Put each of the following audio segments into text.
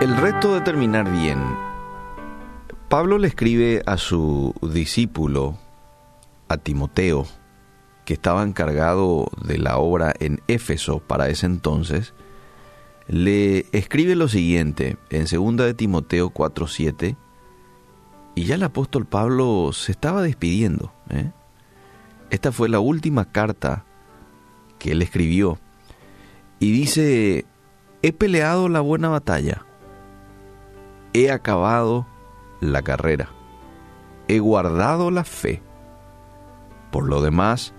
El reto de terminar bien. Pablo le escribe a su discípulo, a Timoteo, que estaba encargado de la obra en Éfeso para ese entonces, le escribe lo siguiente en 2 de Timoteo 4:7 y ya el apóstol Pablo se estaba despidiendo. ¿eh? Esta fue la última carta que él escribió y dice, he peleado la buena batalla he acabado la carrera, he guardado la fe. Por lo demás,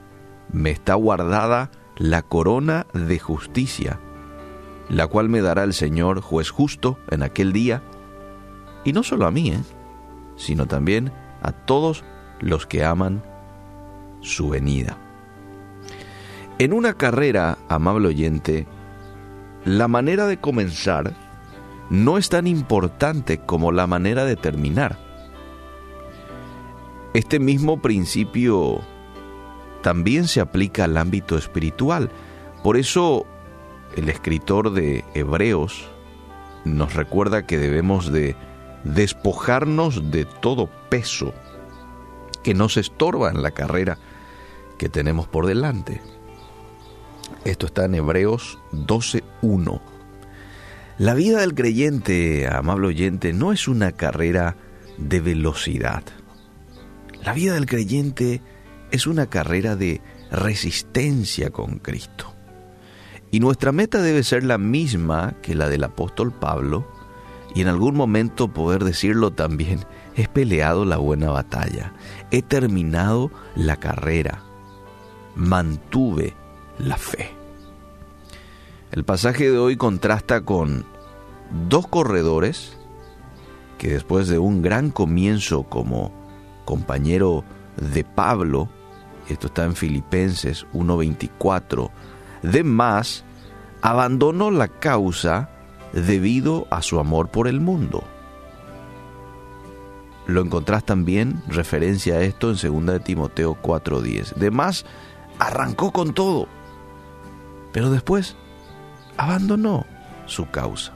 me está guardada la corona de justicia, la cual me dará el Señor juez justo en aquel día, y no solo a mí, ¿eh? sino también a todos los que aman su venida. En una carrera, amable oyente, la manera de comenzar no es tan importante como la manera de terminar. Este mismo principio también se aplica al ámbito espiritual. Por eso el escritor de Hebreos nos recuerda que debemos de despojarnos de todo peso que nos estorba en la carrera que tenemos por delante. Esto está en Hebreos 12.1. La vida del creyente, amable oyente, no es una carrera de velocidad. La vida del creyente es una carrera de resistencia con Cristo. Y nuestra meta debe ser la misma que la del apóstol Pablo, y en algún momento poder decirlo también, he peleado la buena batalla, he terminado la carrera, mantuve la fe. El pasaje de hoy contrasta con dos corredores que después de un gran comienzo como compañero de Pablo, esto está en Filipenses 1.24, de más, abandonó la causa debido a su amor por el mundo. Lo encontrás también, referencia a esto, en 2 de Timoteo 4.10. De más, arrancó con todo, pero después abandonó su causa.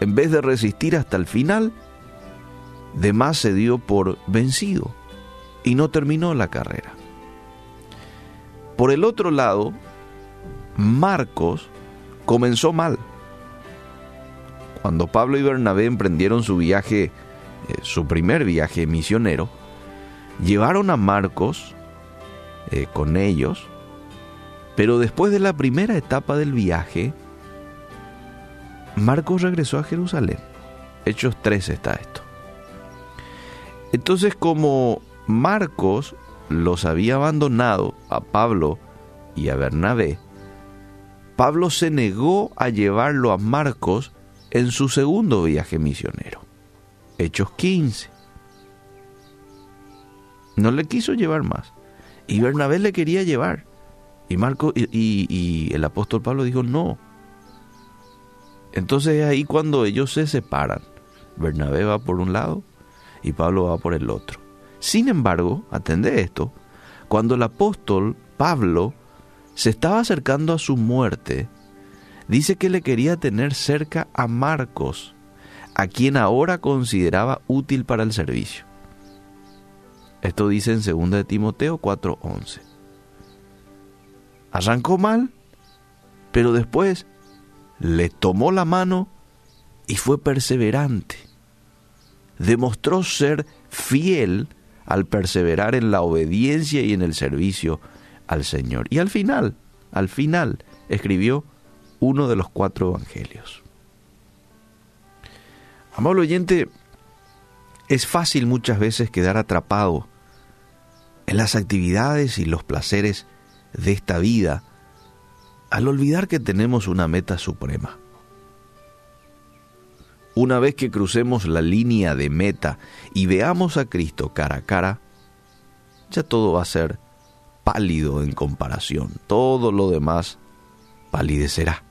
En vez de resistir hasta el final, de más se dio por vencido y no terminó la carrera. Por el otro lado, Marcos comenzó mal. Cuando Pablo y Bernabé emprendieron su viaje, eh, su primer viaje misionero, llevaron a Marcos eh, con ellos, pero después de la primera etapa del viaje, Marcos regresó a Jerusalén. Hechos 3 está esto. Entonces como Marcos los había abandonado a Pablo y a Bernabé, Pablo se negó a llevarlo a Marcos en su segundo viaje misionero. Hechos 15. No le quiso llevar más. Y Bernabé le quería llevar. Y, Marcos, y, y el apóstol Pablo dijo, no, entonces es ahí cuando ellos se separan. Bernabé va por un lado y Pablo va por el otro. Sin embargo, atende esto, cuando el apóstol Pablo se estaba acercando a su muerte, dice que le quería tener cerca a Marcos, a quien ahora consideraba útil para el servicio. Esto dice en 2 de Timoteo 4:11. Arrancó mal, pero después le tomó la mano y fue perseverante. Demostró ser fiel al perseverar en la obediencia y en el servicio al Señor. Y al final, al final, escribió uno de los cuatro evangelios. Amable oyente, es fácil muchas veces quedar atrapado en las actividades y los placeres de esta vida al olvidar que tenemos una meta suprema. Una vez que crucemos la línea de meta y veamos a Cristo cara a cara, ya todo va a ser pálido en comparación. Todo lo demás palidecerá.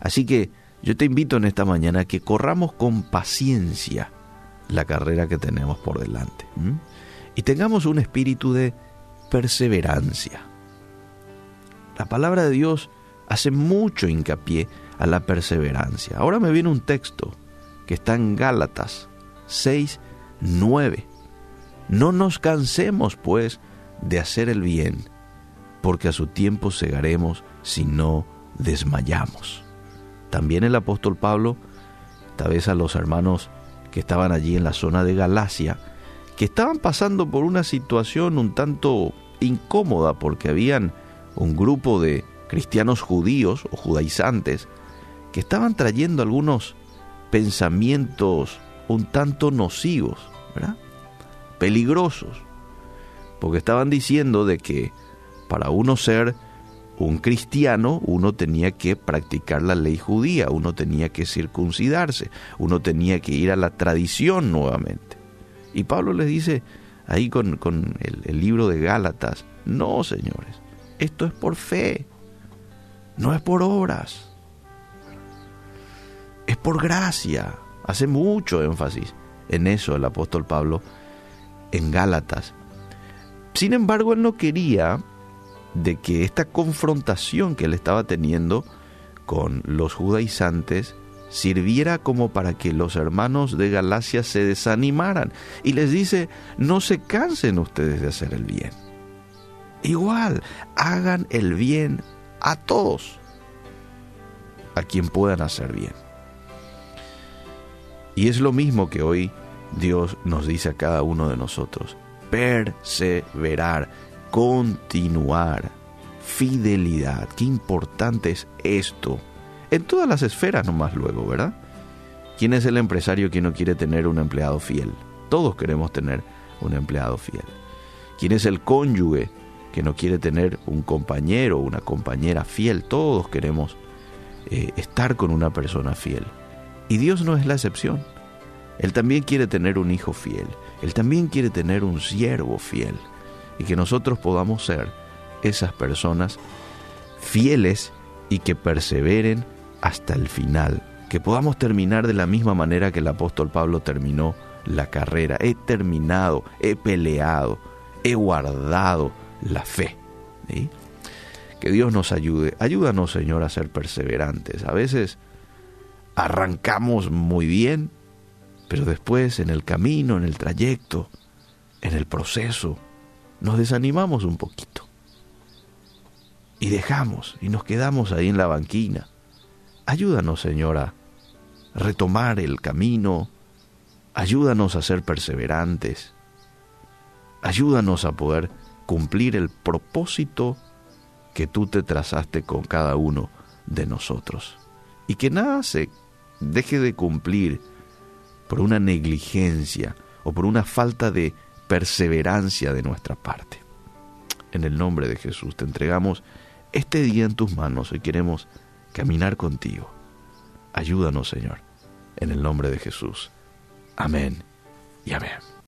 Así que yo te invito en esta mañana a que corramos con paciencia la carrera que tenemos por delante. Y tengamos un espíritu de perseverancia. La palabra de Dios hace mucho hincapié a la perseverancia. Ahora me viene un texto que está en Gálatas 6, 9. No nos cansemos, pues, de hacer el bien, porque a su tiempo segaremos si no desmayamos. También el apóstol Pablo, tal vez a los hermanos que estaban allí en la zona de Galacia, que estaban pasando por una situación un tanto incómoda porque habían un grupo de cristianos judíos o judaizantes que estaban trayendo algunos pensamientos un tanto nocivos, ¿verdad? peligrosos, porque estaban diciendo de que para uno ser un cristiano, uno tenía que practicar la ley judía, uno tenía que circuncidarse, uno tenía que ir a la tradición nuevamente. Y Pablo les dice ahí con, el, el libro de Gálatas, no señores, esto es por fe, no es por obras, es por gracia. Hace mucho énfasis en eso el apóstol Pablo en Gálatas. Sin embargo, él no quería de que esta confrontación que él estaba teniendo con los judaizantes sirviera como para que los hermanos de Galacia se desanimaran. Y les dice, no se cansen ustedes de hacer el bien. Igual, hagan el bien a todos, a quien puedan hacer bien. Y es lo mismo que hoy Dios nos dice a cada uno de nosotros, perseverar, continuar, fidelidad. Qué importante es esto. En todas las esferas nomás luego, ¿verdad? ¿Quién es el empresario que no quiere tener un empleado fiel? Todos queremos tener un empleado fiel. ¿Quién es el cónyuge que no quiere tener un compañero o una compañera fiel? Todos queremos eh, estar con una persona fiel. Y Dios no es la excepción. Él también quiere tener un hijo fiel. Él también quiere tener un siervo fiel. Y que nosotros podamos ser esas personas fieles y que perseveren hasta el final. Que podamos terminar de la misma manera que el apóstol Pablo terminó la carrera. He terminado, he peleado, he guardado la fe. Que Dios nos ayude. Ayúdanos, Señor, a ser perseverantes. A veces arrancamos muy bien, pero después en el camino, en el trayecto, en el proceso, nos desanimamos un poquito. Y dejamos y nos quedamos ahí en la banquina. Ayúdanos, Señora, a retomar el camino. Ayúdanos a ser perseverantes. Ayúdanos a poder cumplir el propósito que tú te trazaste con cada uno de nosotros. Y que nada se deje de cumplir por una negligencia o por una falta de perseverancia de nuestra parte. En el nombre de Jesús te entregamos este día en tus manos y queremos caminar contigo. Ayúdanos, Señor, en el nombre de Jesús. Amén y amén.